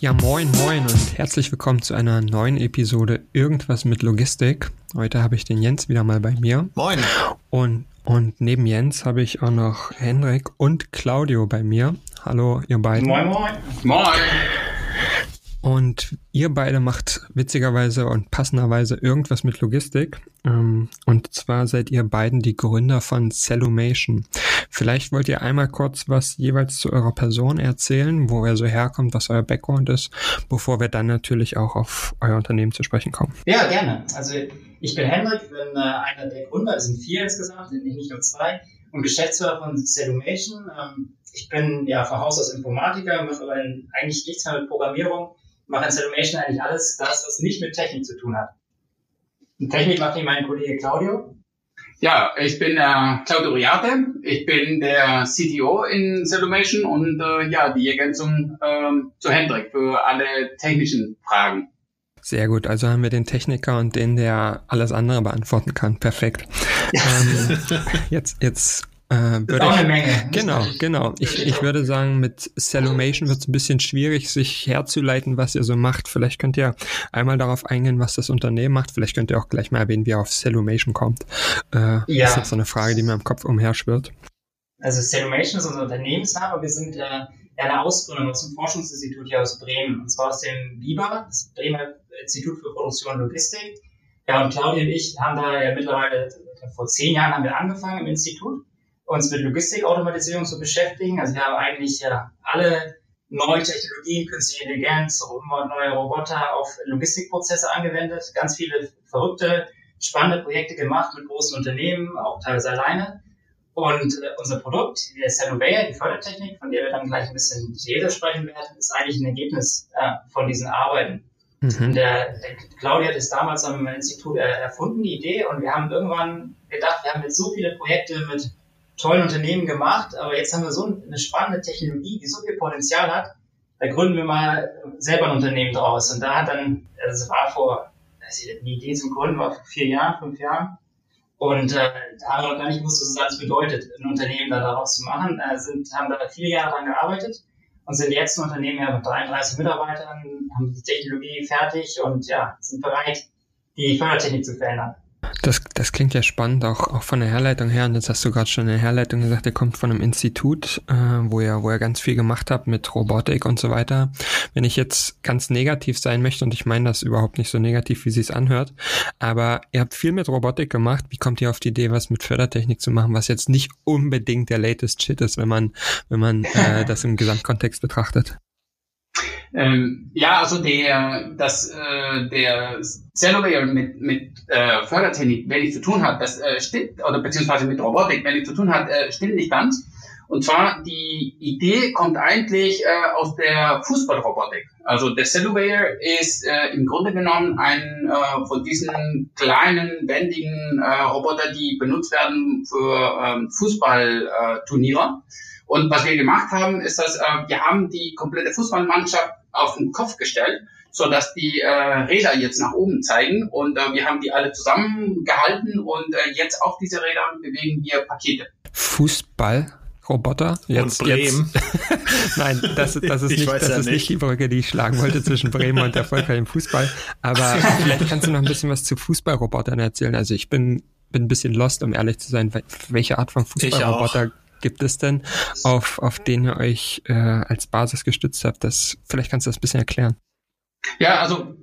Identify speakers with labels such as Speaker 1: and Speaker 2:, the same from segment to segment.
Speaker 1: Ja, moin, moin und herzlich willkommen zu einer neuen Episode Irgendwas mit Logistik. Heute habe ich den Jens wieder mal bei mir.
Speaker 2: Moin.
Speaker 1: Und, und neben Jens habe ich auch noch Henrik und Claudio bei mir. Hallo, ihr beiden.
Speaker 3: Moin, moin.
Speaker 4: Moin.
Speaker 1: Und ihr beide macht witzigerweise und passenderweise irgendwas mit Logistik. Ähm, und zwar seid ihr beiden die Gründer von Cellumation. Vielleicht wollt ihr einmal kurz was jeweils zu eurer Person erzählen, wo ihr so herkommt, was euer Background ist, bevor wir dann natürlich auch auf euer Unternehmen zu sprechen kommen.
Speaker 3: Ja, gerne. Also ich bin Henrik, bin äh, einer der Gründer, es sind vier insgesamt, nicht nur zwei, und Geschäftsführer von Cellumation. Ähm, ich bin ja von Haus aus Informatiker, mache aber eigentlich nichts mehr mit Programmierung mache in Cellumation eigentlich alles das, was nicht mit Technik zu tun hat. Und Technik macht hier mein Kollege Claudio.
Speaker 4: Ja, ich bin äh, Claudio Riate. Ich bin der CTO in Cellumation und äh, ja, die Ergänzung äh, zu Hendrik für alle technischen Fragen.
Speaker 1: Sehr gut, also haben wir den Techniker und den, der alles andere beantworten kann. Perfekt. Ja. Ähm, jetzt, jetzt
Speaker 3: äh, das ist auch
Speaker 1: ich,
Speaker 3: eine Menge.
Speaker 1: Genau, genau. Ich, ich würde sagen, mit Cellumation wird es ein bisschen schwierig, sich herzuleiten, was ihr so macht. Vielleicht könnt ihr einmal darauf eingehen, was das Unternehmen macht. Vielleicht könnt ihr auch gleich mal erwähnen, wie ihr auf Cellumation kommt. Äh, ja. Das ist jetzt so eine Frage, die mir im Kopf umherschwirrt.
Speaker 3: Also Cellumation ist unser Unternehmensname. Wir sind äh, eine Ausgründung aus dem Forschungsinstitut hier aus Bremen. Und zwar aus dem BIBA, das Bremer Institut für Produktion und Logistik. Ja, und Claudia und ich haben da ja mittlerweile, vor zehn Jahren haben wir angefangen im Institut uns mit Logistikautomatisierung zu beschäftigen. Also wir haben eigentlich ja alle neue Technologien, künstliche Intelligenz, neue Roboter auf Logistikprozesse angewendet, ganz viele verrückte, spannende Projekte gemacht mit großen Unternehmen, auch teilweise alleine. Und äh, unser Produkt, der Celluvea, die Fördertechnik, von der wir dann gleich ein bisschen jeder sprechen werden, ist eigentlich ein Ergebnis äh, von diesen Arbeiten. Mhm. Der, der Claudia hat es damals am Institut äh, erfunden, die Idee, und wir haben irgendwann gedacht, wir haben jetzt so viele Projekte mit tollen Unternehmen gemacht, aber jetzt haben wir so eine spannende Technologie, die so viel Potenzial hat, da gründen wir mal selber ein Unternehmen draus. Und da hat dann, das war vor, die Idee zum Gründen war vor vier Jahren, fünf Jahren. Und äh, da haben wir noch gar nicht gewusst, was es alles bedeutet, ein Unternehmen da daraus zu machen. Äh, sind, haben da viele Jahre dran gearbeitet und sind jetzt ein Unternehmen ja, mit 33 Mitarbeitern, haben die Technologie fertig und ja, sind bereit, die Fördertechnik zu verändern.
Speaker 1: Das, das klingt ja spannend, auch, auch von der Herleitung her. Und jetzt hast du gerade schon eine Herleitung gesagt, ihr kommt von einem Institut, äh, wo ihr, wo ihr ganz viel gemacht habt mit Robotik und so weiter. Wenn ich jetzt ganz negativ sein möchte, und ich meine das überhaupt nicht so negativ, wie sie es anhört, aber ihr habt viel mit Robotik gemacht. Wie kommt ihr auf die Idee, was mit Fördertechnik zu machen, was jetzt nicht unbedingt der latest Shit ist, wenn man, wenn man äh, das im Gesamtkontext betrachtet?
Speaker 4: Ähm, ja, also der, das, äh, der Cellulare mit, mit äh, Fördertechnik wenig zu tun hat, das äh, stimmt, oder beziehungsweise mit Robotik wenig zu tun hat, äh, stimmt nicht ganz. Und zwar, die Idee kommt eigentlich äh, aus der Fußballrobotik. Also der Cellulare ist äh, im Grunde genommen ein äh, von diesen kleinen, wendigen äh, Roboter, die benutzt werden für ähm, Fußballturniere. Und was wir gemacht haben, ist, dass äh, wir haben die komplette Fußballmannschaft auf den Kopf gestellt, so dass die äh, Räder jetzt nach oben zeigen und äh, wir haben die alle zusammengehalten und äh, jetzt auf diese Räder bewegen wir Pakete.
Speaker 1: Fußball? Roboter.
Speaker 2: Jetzt, und Bremen.
Speaker 1: Jetzt. Nein, das, das, ist, nicht, das ja ist nicht. nicht die Brücke, die ich schlagen wollte zwischen Bremen und Erfolg im Fußball. Aber vielleicht kannst du noch ein bisschen was zu Fußballrobotern erzählen. Also ich bin, bin ein bisschen lost, um ehrlich zu sein. Welche Art von Fußballroboter gibt es denn, auf, auf den ihr euch äh, als Basis gestützt habt? Das, vielleicht kannst du das ein bisschen erklären.
Speaker 4: Ja, also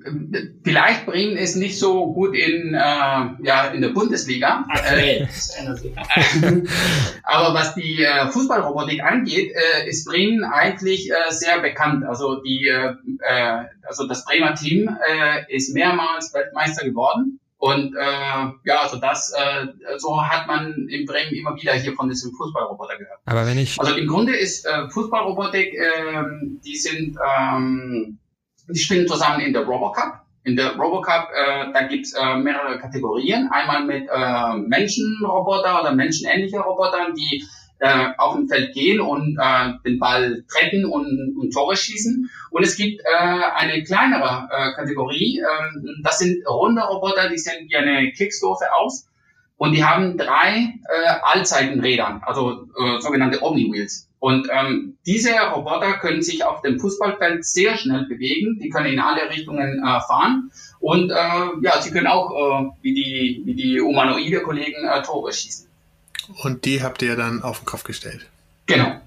Speaker 4: vielleicht Bremen ist nicht so gut in, äh, ja, in der Bundesliga. Okay. Äh, aber was die äh, Fußballrobotik angeht, äh, ist Bremen eigentlich äh, sehr bekannt. Also die, äh, äh, also das Bremer Team äh, ist mehrmals Weltmeister geworden Und äh, ja, also das, äh, so hat man in Bremen immer wieder hier von diesem Fußballroboter gehört.
Speaker 1: Aber wenn ich
Speaker 4: also im Grunde ist äh, Fußballrobotik, äh, die sind, ähm, die spielen zusammen in der Robocup. In der Robocup, äh, da gibt's äh, mehrere Kategorien. Einmal mit äh, Menschenroboter oder menschenähnliche Robotern, die äh, auf dem Feld gehen und äh, den Ball trecken und, und Tore schießen. Und es gibt äh, eine kleinere äh, Kategorie, äh, das sind runde Roboter, die sehen wie eine Kickstufe aus und die haben drei äh, Allzeitenräder, also äh, sogenannte Omni-Wheels. Und ähm, diese Roboter können sich auf dem Fußballfeld sehr schnell bewegen, die können in alle Richtungen äh, fahren und äh, ja, sie können auch äh, wie die wie die humanoide Kollegen äh, Tore schießen.
Speaker 2: Und die habt ihr dann auf den Kopf gestellt.
Speaker 4: Genau,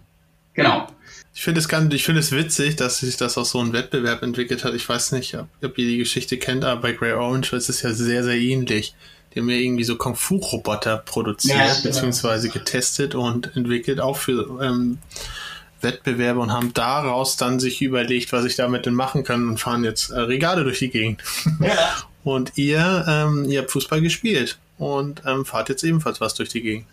Speaker 4: genau.
Speaker 2: Ich finde es ganz, ich finde es witzig, dass sich das aus so einem Wettbewerb entwickelt hat. Ich weiß nicht, ob, ob ihr die Geschichte kennt, aber bei Grey Orange ist es ja sehr, sehr ähnlich. Die haben ja irgendwie so Kung-Fu-Roboter produziert, ja, beziehungsweise getestet und entwickelt, auch für ähm, Wettbewerbe und haben daraus dann sich überlegt, was ich damit denn machen kann und fahren jetzt äh, Regale durch die Gegend. Ja. Und ihr, ähm, ihr habt Fußball gespielt und ähm, fahrt jetzt ebenfalls was durch die Gegend.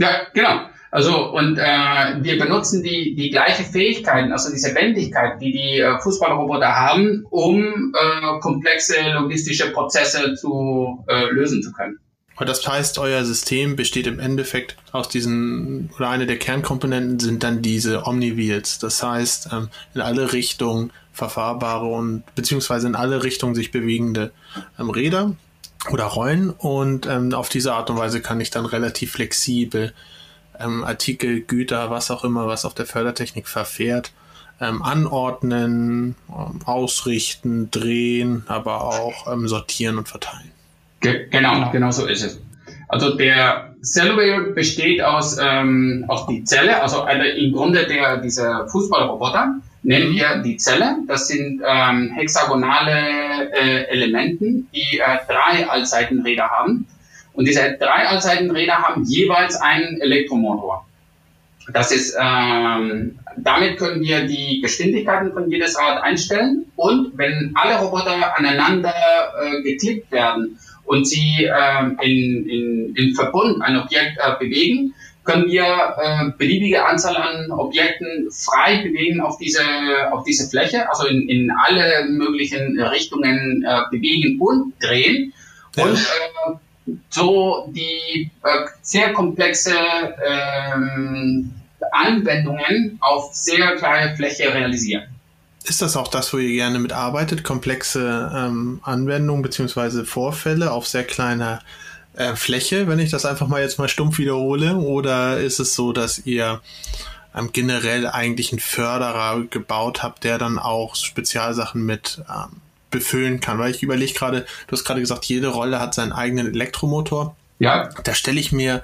Speaker 4: Ja, genau. Also und äh, wir benutzen die die gleiche Fähigkeiten, also diese Wendigkeit, die die äh, Fußballroboter haben, um äh, komplexe logistische Prozesse zu äh, lösen zu können.
Speaker 2: Und das heißt, euer System besteht im Endeffekt aus diesen, oder eine der Kernkomponenten sind dann diese Omni-Wheels. Das heißt, ähm, in alle Richtungen verfahrbare und beziehungsweise in alle Richtungen sich bewegende ähm, Räder oder Rollen. Und ähm, auf diese Art und Weise kann ich dann relativ flexibel ähm, Artikel, Güter, was auch immer, was auf der Fördertechnik verfährt, ähm, anordnen, ähm, ausrichten, drehen, aber auch ähm, sortieren und verteilen.
Speaker 4: Ge genau, genau so ist es. Also der Cellware besteht aus, ähm, aus die Zelle, also im Grunde der, dieser Fußballroboter nennen wir die Zelle. Das sind ähm, hexagonale äh, Elementen, die äh, drei Allseitenräder haben. Und diese drei Allseitenräder haben jeweils einen Elektromotor. Das ist, ähm, damit können wir die Geschwindigkeiten von jedes Rad einstellen. Und wenn alle Roboter aneinander äh, geklickt werden und sie äh, in, in, in Verbund ein Objekt äh, bewegen, können wir äh, beliebige Anzahl an Objekten frei bewegen auf diese, auf diese Fläche, also in, in alle möglichen Richtungen äh, bewegen und drehen. Ja. Und äh, so die äh, sehr komplexe ähm, Anwendungen auf sehr kleine Fläche realisieren.
Speaker 2: Ist das auch das, wo ihr gerne mitarbeitet? Komplexe ähm, Anwendungen beziehungsweise Vorfälle auf sehr kleiner äh, Fläche, wenn ich das einfach mal jetzt mal stumpf wiederhole? Oder ist es so, dass ihr ähm, generell eigentlich einen Förderer gebaut habt, der dann auch Spezialsachen mit ähm, befüllen kann? Weil ich überlege gerade, du hast gerade gesagt, jede Rolle hat seinen eigenen Elektromotor. Ja. Da stelle ich mir,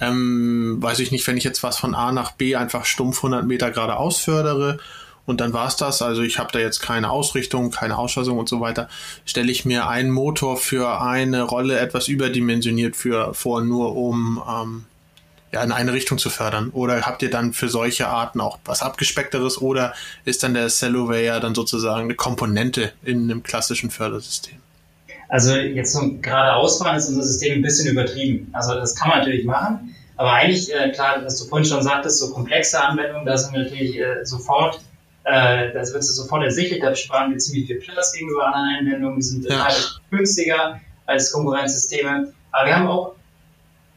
Speaker 2: ähm, weiß ich nicht, wenn ich jetzt was von A nach B einfach stumpf 100 Meter geradeaus fördere und dann war's das. Also ich habe da jetzt keine Ausrichtung, keine Ausschaltung und so weiter. Stelle ich mir einen Motor für eine Rolle etwas überdimensioniert für vor, nur um ähm, ja, in eine Richtung zu fördern? Oder habt ihr dann für solche Arten auch was abgespeckteres oder ist dann der Celloware dann sozusagen eine Komponente in einem klassischen Fördersystem?
Speaker 3: Also jetzt zum gerade Ausfahren ist unser System ein bisschen übertrieben. Also das kann man natürlich machen, aber eigentlich, äh, klar, was du vorhin schon sagtest, so komplexe Anwendungen, da sind wir natürlich äh, sofort äh, das wird sofort ersichtlich, da sparen wir ziemlich viel Platz gegenüber anderen Anwendungen, die sind ja. günstiger als Konkurrenzsysteme. Aber wir haben auch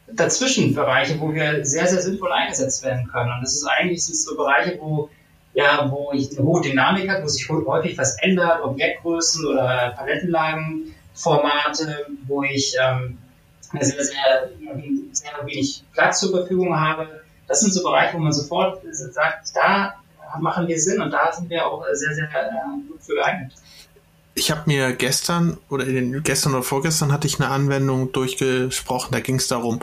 Speaker 3: dazwischen Bereiche, wo wir sehr, sehr sinnvoll eingesetzt werden können. Und das ist eigentlich sind so Bereiche, wo ja, wo ich eine hohe Dynamik habe, wo sich häufig was ändert, Objektgrößen oder Palettenlagenformate, wo ich ähm, sehr, sehr, sehr wenig Platz zur Verfügung habe. Das sind so Bereiche, wo man sofort sagt, da machen wir Sinn und da sind wir auch sehr, sehr äh, gut für geeignet.
Speaker 2: Ich habe mir gestern oder den, gestern oder vorgestern hatte ich eine Anwendung durchgesprochen. Da ging es darum,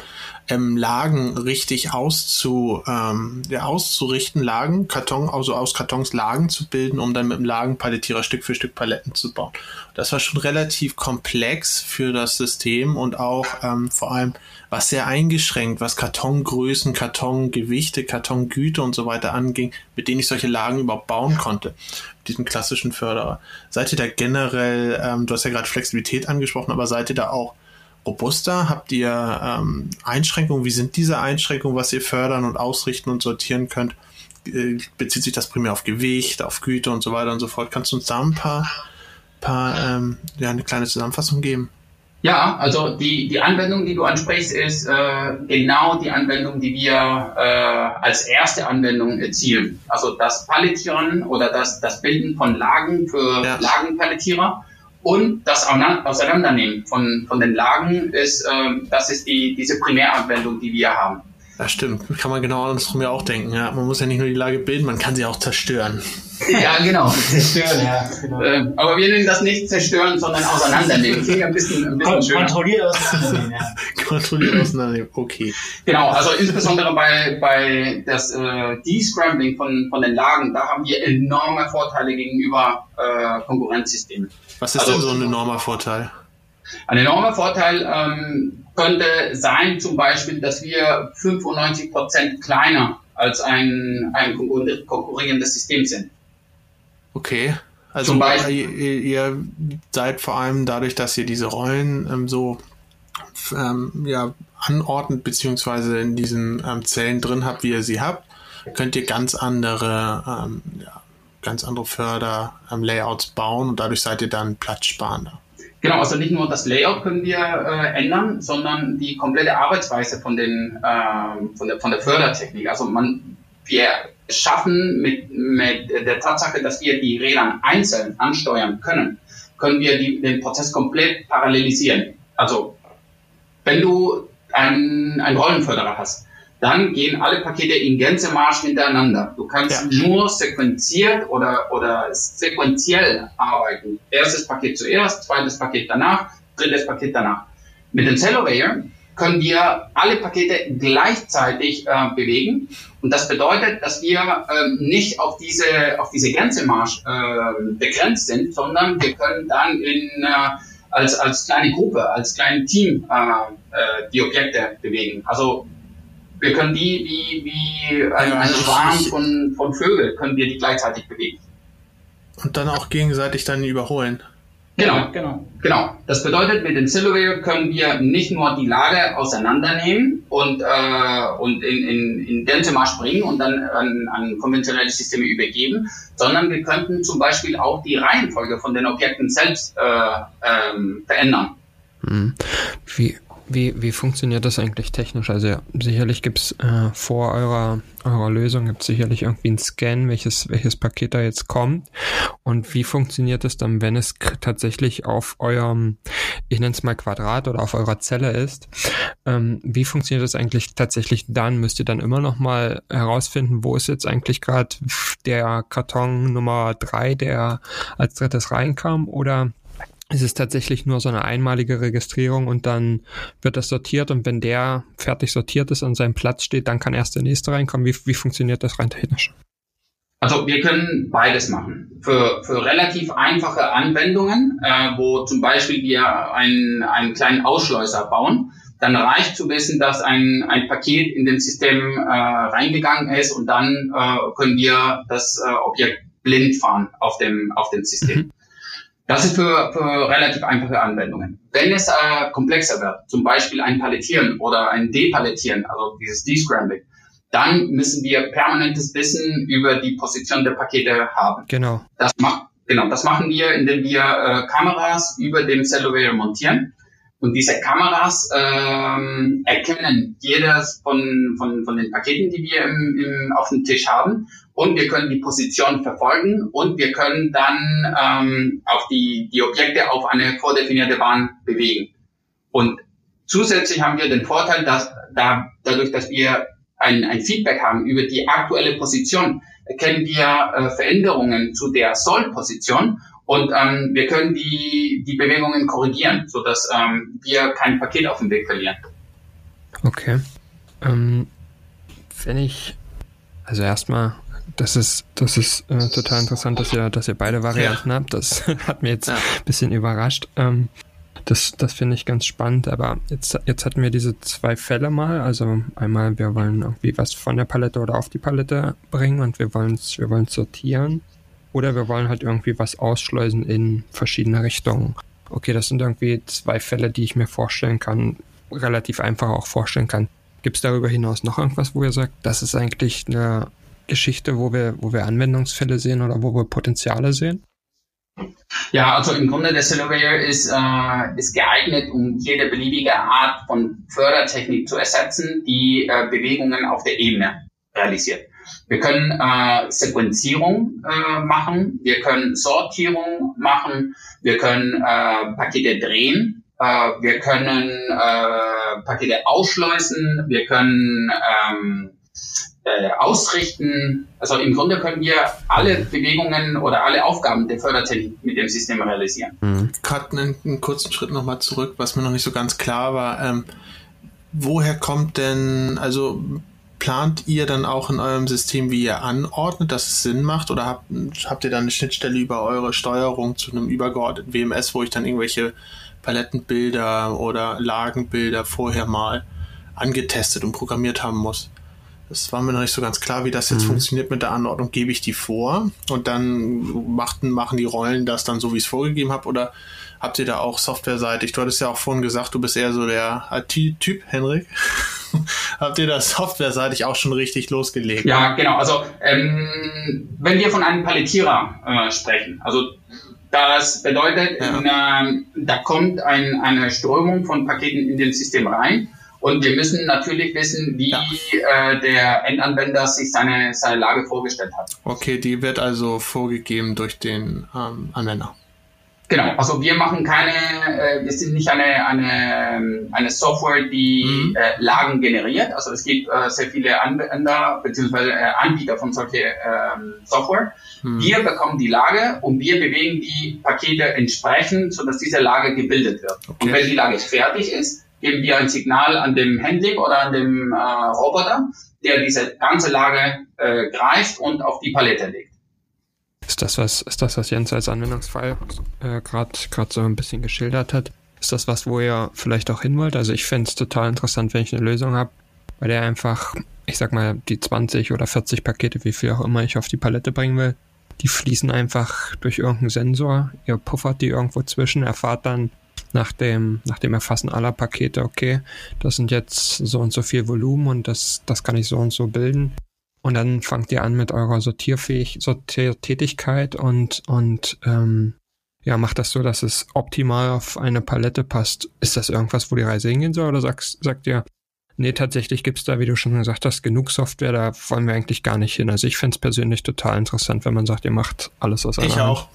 Speaker 2: ähm, Lagen richtig auszu, ähm, ja, auszurichten, Lagen, Karton, also aus Kartons Lagen zu bilden, um dann mit dem Lagenpalettierer Stück für Stück Paletten zu bauen. Das war schon relativ komplex für das System und auch ähm, vor allem was sehr eingeschränkt, was Kartongrößen, Kartongewichte, Kartongüte und so weiter anging, mit denen ich solche Lagen überhaupt bauen konnte. Mit diesem klassischen Förderer. Seid ihr da generell, ähm, du hast ja gerade Flexibilität angesprochen, aber seid ihr da auch robuster? Habt ihr ähm, Einschränkungen? Wie sind diese Einschränkungen, was ihr fördern und ausrichten und sortieren könnt? Äh, bezieht sich das primär auf Gewicht, auf Güte und so weiter und so fort? Kannst du uns da ein paar, paar ähm, ja, eine kleine Zusammenfassung geben?
Speaker 4: Ja, also die, die Anwendung, die du ansprichst, ist äh, genau die Anwendung, die wir äh, als erste Anwendung erzielen. Also das Palettieren oder das, das Bilden von Lagen für ja. Lagenpalettierer und das Auseinandernehmen von, von den Lagen ist, äh, das ist die, diese Primäranwendung, die wir haben.
Speaker 2: Ja, stimmt. Kann man genau andersrum ja auch denken. Ja, man muss ja nicht nur die Lage bilden, man kann sie auch zerstören.
Speaker 4: Ja, genau. Zerstören, ja. Genau. Äh, aber wir nennen das nicht zerstören, sondern auseinandernehmen. Klingt ein bisschen, ein bisschen
Speaker 3: schöner. Kontrolliert auseinandernehmen, ja.
Speaker 2: Kontrolliert auseinandernehmen, okay.
Speaker 4: Genau, also insbesondere bei, bei das äh, Descrambling von, von den Lagen, da haben wir enorme Vorteile gegenüber äh, Konkurrenzsystemen.
Speaker 2: Was ist also, denn so ein enormer Vorteil?
Speaker 4: Ein enormer Vorteil ähm, könnte sein zum Beispiel, dass wir 95 Prozent kleiner als ein, ein konkurrierendes System sind.
Speaker 2: Okay. Also ihr, ihr, seid vor allem dadurch, dass ihr diese Rollen ähm, so ähm, ja, anordnet, beziehungsweise in diesen ähm, Zellen drin habt, wie ihr sie habt, könnt ihr ganz andere, ähm, ja, ganz andere Förder-Layouts ähm, bauen und dadurch seid ihr dann platzsparender.
Speaker 4: Genau, also nicht nur das Layout können wir äh, ändern, sondern die komplette Arbeitsweise von, den, äh, von, der, von der Fördertechnik. Also man, wir schaffen mit, mit der Tatsache, dass wir die Räder einzeln ansteuern können, können wir die, den Prozess komplett parallelisieren. Also wenn du einen, einen Rollenförderer hast, dann gehen alle Pakete in Gänsemarsch hintereinander. Du kannst ja. nur sequenziert oder, oder sequenziell arbeiten. Erstes Paket zuerst, zweites Paket danach, drittes Paket danach. Mit dem Cellowayer können wir alle Pakete gleichzeitig äh, bewegen. Und das bedeutet, dass wir äh, nicht auf diese, auf diese Gänsemarsch äh, begrenzt sind, sondern wir können dann in, äh, als, als kleine Gruppe, als kleines Team äh, äh, die Objekte bewegen. Also wir können die wie, wie ein, ein Schwarm von, von Vögeln, können wir die gleichzeitig bewegen.
Speaker 2: Und dann auch gegenseitig dann überholen.
Speaker 4: Genau, genau. Genau. Das bedeutet, mit dem Silverware können wir nicht nur die Lage auseinandernehmen und, äh, und in, in, in Dentemarsch bringen und dann an, an konventionelle Systeme übergeben, sondern wir könnten zum Beispiel auch die Reihenfolge von den Objekten selbst äh, ähm, verändern.
Speaker 1: Hm. Wie, wie, wie funktioniert das eigentlich technisch? Also ja, sicherlich gibt's äh, vor eurer, eurer Lösung gibt's sicherlich irgendwie einen Scan, welches, welches Paket da jetzt kommt. Und wie funktioniert es dann, wenn es tatsächlich auf eurem, ich nenne es mal Quadrat oder auf eurer Zelle ist? Ähm, wie funktioniert das eigentlich tatsächlich dann? Müsst ihr dann immer noch mal herausfinden, wo ist jetzt eigentlich gerade der Karton Nummer drei, der als drittes reinkam? Oder ist es tatsächlich nur so eine einmalige Registrierung und dann wird das sortiert und wenn der fertig sortiert ist und seinem Platz steht, dann kann erst der nächste reinkommen. Wie, wie funktioniert das rein technisch?
Speaker 4: Also wir können beides machen. Für, für relativ einfache Anwendungen, äh, wo zum Beispiel wir einen, einen kleinen Ausschleuser bauen, dann reicht zu wissen, dass ein, ein Paket in dem System äh, reingegangen ist und dann äh, können wir das äh, Objekt blind fahren auf dem, auf dem System. Mhm. Das ist für, für relativ einfache Anwendungen. Wenn es äh, komplexer wird, zum Beispiel ein Palettieren oder ein Depalettieren, also dieses Descrambling, dann müssen wir permanentes Wissen über die Position der Pakete haben.
Speaker 1: Genau.
Speaker 4: Das macht Genau, das machen wir, indem wir äh, Kameras über dem Cellular montieren. Und diese Kameras ähm, erkennen jedes von, von, von den Paketen, die wir im, im, auf dem Tisch haben. Und wir können die Position verfolgen und wir können dann ähm, auf die, die Objekte auf eine vordefinierte Bahn bewegen. Und zusätzlich haben wir den Vorteil, dass da, dadurch, dass wir ein, ein Feedback haben über die aktuelle Position, erkennen wir äh, Veränderungen zu der Soll-Position und ähm, wir können die, die Bewegungen korrigieren, sodass ähm, wir kein Paket auf dem Weg verlieren.
Speaker 1: Okay. Ähm, wenn ich, also erstmal, das ist, das ist äh, total interessant, dass ihr, dass ihr beide Varianten ja. habt. Das hat mir jetzt ja. ein bisschen überrascht. Ähm, Das, das finde ich ganz spannend, aber jetzt, jetzt hatten wir diese zwei Fälle mal. Also einmal, wir wollen irgendwie was von der Palette oder auf die Palette bringen und wir wollen es wir sortieren. Oder wir wollen halt irgendwie was ausschleusen in verschiedene Richtungen. Okay, das sind irgendwie zwei Fälle, die ich mir vorstellen kann, relativ einfach auch vorstellen kann. Gibt es darüber hinaus noch irgendwas, wo ihr sagt, das ist eigentlich eine Geschichte, wo wir, wo wir Anwendungsfälle sehen oder wo wir Potenziale sehen?
Speaker 4: Ja, also im Grunde der Silverware ist, äh, ist geeignet, um jede beliebige Art von Fördertechnik zu ersetzen, die äh, Bewegungen auf der Ebene realisiert. Wir können äh, Sequenzierung äh, machen, wir können Sortierung machen, wir können äh, Pakete drehen, äh, wir können äh, Pakete ausschleusen, wir können ähm, äh, ausrichten. Also im Grunde können wir alle Bewegungen oder alle Aufgaben der Fördertechnik mit dem System realisieren.
Speaker 2: Mhm. Gerade einen, einen, kurzen Schritt nochmal zurück, was mir noch nicht so ganz klar war. Ähm, woher kommt denn, also plant ihr dann auch in eurem System, wie ihr anordnet, dass es Sinn macht? Oder habt, habt ihr dann eine Schnittstelle über eure Steuerung zu einem übergeordneten WMS, wo ich dann irgendwelche Palettenbilder oder Lagenbilder vorher mal angetestet und programmiert haben muss? Das war mir noch nicht so ganz klar, wie das jetzt mhm. funktioniert mit der Anordnung. Gebe ich die vor und dann machten, machen die Rollen das dann so, wie ich es vorgegeben habe? Oder habt ihr da auch softwareseitig? Du hattest ja auch vorhin gesagt, du bist eher so der IT-Typ, Henrik. habt ihr da softwareseitig auch schon richtig losgelegt?
Speaker 4: Ja, genau. Also ähm, wenn wir von einem Palettierer äh, sprechen, also das bedeutet, ja. in, äh, da kommt ein, eine Strömung von Paketen in den System rein und wir müssen natürlich wissen, wie ja. äh, der Endanwender sich seine, seine Lage vorgestellt hat.
Speaker 2: Okay, die wird also vorgegeben durch den ähm, Anwender.
Speaker 4: Genau, also wir machen keine, äh, wir sind nicht eine, eine, eine Software, die mhm. äh, Lagen generiert. Also es gibt äh, sehr viele Anwender bzw. Äh, Anbieter von solcher ähm, Software. Mhm. Wir bekommen die Lage und wir bewegen die Pakete entsprechend, sodass diese Lage gebildet wird. Okay. Und wenn die Lage fertig ist, geben wir ein Signal an dem Handling oder an dem äh, Roboter, der diese ganze Lage äh, greift und auf die Palette legt.
Speaker 1: Ist das was, ist das, was Jens als Anwendungsfall äh, gerade so ein bisschen geschildert hat? Ist das was, wo ihr vielleicht auch hin wollt? Also ich fände es total interessant, wenn ich eine Lösung habe, bei der einfach, ich sag mal, die 20 oder 40 Pakete, wie viel auch immer ich auf die Palette bringen will, die fließen einfach durch irgendeinen Sensor. Ihr puffert die irgendwo zwischen, erfahrt dann, nach dem, nach dem Erfassen aller Pakete, okay, das sind jetzt so und so viel Volumen und das, das kann ich so und so bilden. Und dann fangt ihr an mit eurer Sortierfähig Sortiertätigkeit und, und ähm, ja, macht das so, dass es optimal auf eine Palette passt. Ist das irgendwas, wo die Reise hingehen soll? Oder sagst, sagt ihr, nee, tatsächlich gibt's da, wie du schon gesagt hast, genug Software, da wollen wir eigentlich gar nicht hin. Also ich fände persönlich total interessant, wenn man sagt, ihr macht alles aus einer
Speaker 2: Ich auch.
Speaker 4: Ja.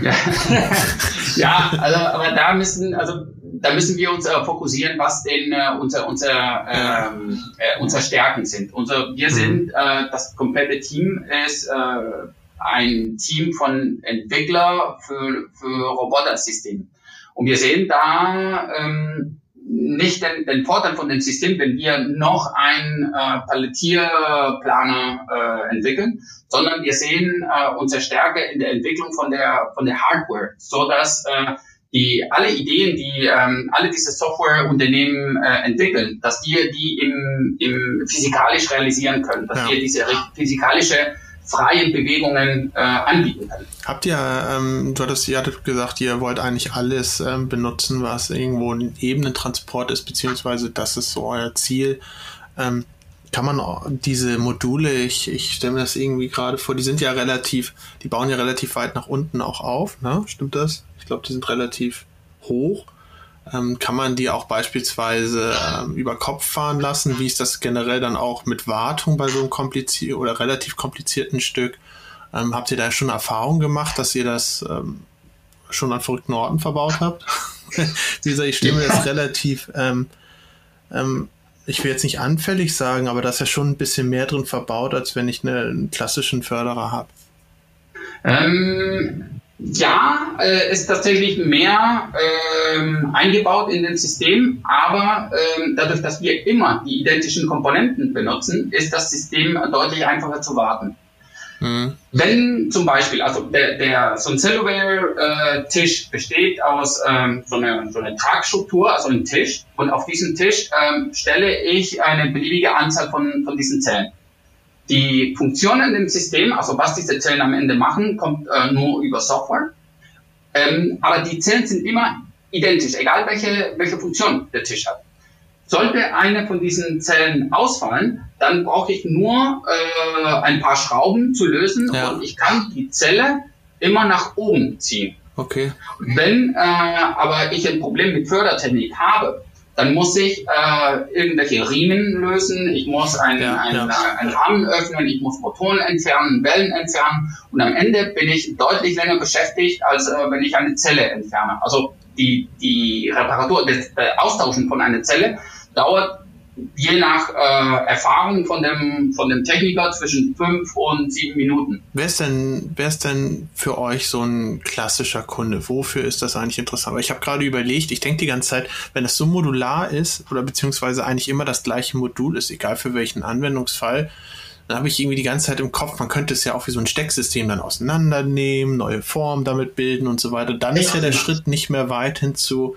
Speaker 4: ja, also aber da müssen, also da müssen wir uns äh, fokussieren, was denn äh, unser unser ähm, äh, unser Stärken sind. Unser, wir mhm. sind äh, das komplette Team ist äh, ein Team von Entwickler für für Robotersysteme. Und wir sehen da ähm, nicht den, den Vorteil von dem System, wenn wir noch einen äh, Palettierplaner äh, entwickeln, sondern wir sehen äh, unsere Stärke in der Entwicklung von der von der Hardware, so dass äh, die alle Ideen, die ähm, alle diese Softwareunternehmen äh, entwickeln, dass wir die im, im physikalisch realisieren können, dass ja. wir diese physikalische freien Bewegungen äh, anbieten können.
Speaker 2: Habt ihr, ähm, du hattest, ihr hattet gesagt, ihr wollt eigentlich alles ähm, benutzen, was irgendwo ein Ebenentransport ist, beziehungsweise das ist so euer Ziel. Ähm, kann man diese Module, ich, ich stelle mir das irgendwie gerade vor, die sind ja relativ, die bauen ja relativ weit nach unten auch auf, ne? Stimmt das? Ich glaube, die sind relativ hoch. Ähm, kann man die auch beispielsweise ähm, über Kopf fahren lassen? Wie ist das generell dann auch mit Wartung bei so einem komplizierten oder relativ komplizierten Stück? Ähm, habt ihr da schon Erfahrung gemacht, dass ihr das ähm, schon an verrückten Orten verbaut habt? Wie gesagt, ich mir das relativ, ähm, ähm, ich will jetzt nicht anfällig sagen, aber da ist ja schon ein bisschen mehr drin verbaut, als wenn ich eine, einen klassischen Förderer habe.
Speaker 4: Ähm, ja, äh, ist tatsächlich mehr ähm, eingebaut in den System, aber ähm, dadurch, dass wir immer die identischen Komponenten benutzen, ist das System deutlich einfacher zu warten. Mhm. Wenn zum Beispiel, also der, der so ein Cellulare-Tisch äh, besteht aus ähm, so, einer, so einer Tragstruktur, also ein Tisch, und auf diesem Tisch ähm, stelle ich eine beliebige Anzahl von, von diesen Zellen. Die Funktionen im System, also was diese Zellen am Ende machen, kommt äh, nur über Software. Ähm, aber die Zellen sind immer identisch, egal welche, welche Funktion der Tisch hat. Sollte eine von diesen Zellen ausfallen, dann brauche ich nur äh, ein paar Schrauben zu lösen ja. und ich kann die Zelle immer nach oben ziehen.
Speaker 2: Okay.
Speaker 4: Wenn äh, aber ich ein Problem mit Fördertechnik habe, dann muss ich äh, irgendwelche Riemen lösen, ich muss einen, ja, einen, ja. einen Rahmen öffnen, ich muss Motoren entfernen, Wellen entfernen und am Ende bin ich deutlich länger beschäftigt, als äh, wenn ich eine Zelle entferne. Also die, die Reparatur, das äh, Austauschen von einer Zelle dauert je nach äh, Erfahrung von dem, von dem Techniker zwischen fünf und sieben Minuten.
Speaker 2: Wer ist denn, wer ist denn für euch so ein klassischer Kunde? Wofür ist das eigentlich interessant? Weil ich habe gerade überlegt, ich denke die ganze Zeit, wenn es so modular ist oder beziehungsweise eigentlich immer das gleiche Modul ist, egal für welchen Anwendungsfall, dann habe ich irgendwie die ganze Zeit im Kopf, man könnte es ja auch wie so ein Stecksystem dann auseinandernehmen, neue Formen damit bilden und so weiter. Dann ist ja der Schritt nicht mehr weit hin zu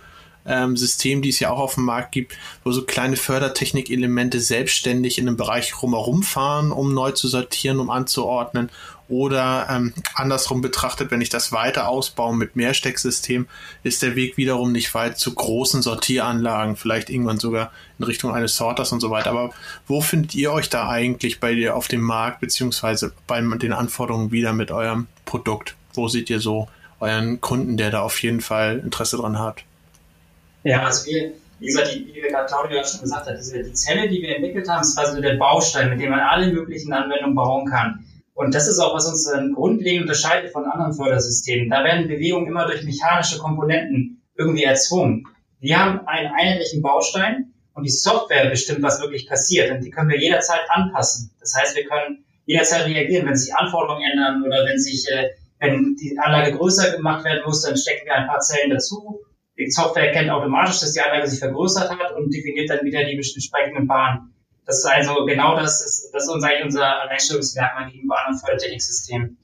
Speaker 2: ähm, System, die es ja auch auf dem Markt gibt, wo so kleine Fördertechnik-Elemente selbstständig in einem Bereich rumherum fahren, um neu zu sortieren, um anzuordnen. Oder ähm, andersrum betrachtet, wenn ich das weiter ausbaue mit Mehrstecksystem, ist der Weg wiederum nicht weit zu großen Sortieranlagen, vielleicht irgendwann sogar in Richtung eines Sorters und so weiter. Aber wo findet ihr euch da eigentlich bei dir auf dem Markt, beziehungsweise bei den Anforderungen wieder mit eurem Produkt? Wo seht ihr so euren Kunden, der da auf jeden Fall Interesse dran hat?
Speaker 3: Ja, also wir, wie gesagt, die, wie Claudia schon gesagt hat, diese, die Zelle, die wir entwickelt haben, ist quasi der Baustein, mit dem man alle möglichen Anwendungen bauen kann. Und das ist auch, was uns dann grundlegend unterscheidet von anderen Fördersystemen. Da werden Bewegungen immer durch mechanische Komponenten irgendwie erzwungen. Wir haben einen einheitlichen Baustein und die Software bestimmt, was wirklich passiert. Und die können wir jederzeit anpassen. Das heißt, wir können jederzeit reagieren, wenn sich Anforderungen ändern oder wenn sich, äh, wenn die Anlage größer gemacht werden muss, dann stecken wir ein paar Zellen dazu die Software erkennt automatisch, dass die Anlage sich vergrößert hat und definiert dann wieder die entsprechenden Bahnen. Das ist also genau das, ist, das ist uns eigentlich unser Alleinstellungsmerkmal gegenüber anderen Fördertechniksystemen.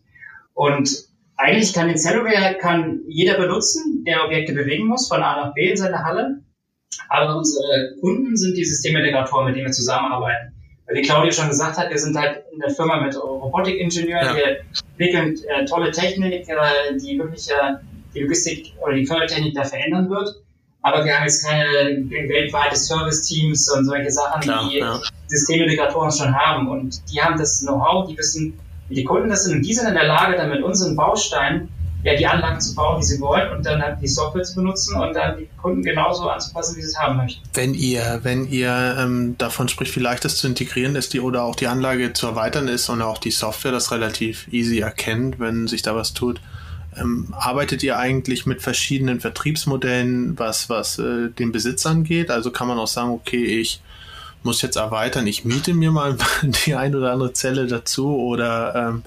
Speaker 3: Und eigentlich kann den Cellulare kann jeder benutzen, der Objekte bewegen muss, von A nach B in seiner Halle. Aber unsere Kunden sind die Systemintegratoren, mit denen wir zusammenarbeiten. Weil die Claudia schon gesagt hat, wir sind halt in der Firma mit Robotikingenieuren, ja. wir entwickeln äh, tolle Technik, äh, die wirklich äh, die Logistik oder die Fördertechnik da verändern wird. Aber wir haben jetzt keine weltweite Service-Teams und solche Sachen, Klar, die ja. Systemintegratoren schon haben. Und die haben das Know-how, die wissen, wie die Kunden das sind. Und die sind in der Lage, dann mit unseren Bausteinen ja, die Anlagen zu bauen, die sie wollen und dann halt die Software zu benutzen und dann die Kunden genauso anzupassen, wie sie es haben möchten.
Speaker 2: Wenn ihr, wenn ihr ähm, davon spricht, wie leicht es zu integrieren ist, die oder auch die Anlage zu erweitern ist und auch die Software das relativ easy erkennt, wenn sich da was tut, ähm, arbeitet ihr eigentlich mit verschiedenen Vertriebsmodellen, was, was äh, den Besitz angeht? Also kann man auch sagen, okay, ich muss jetzt erweitern, ich miete mir mal die ein oder andere Zelle dazu oder ähm,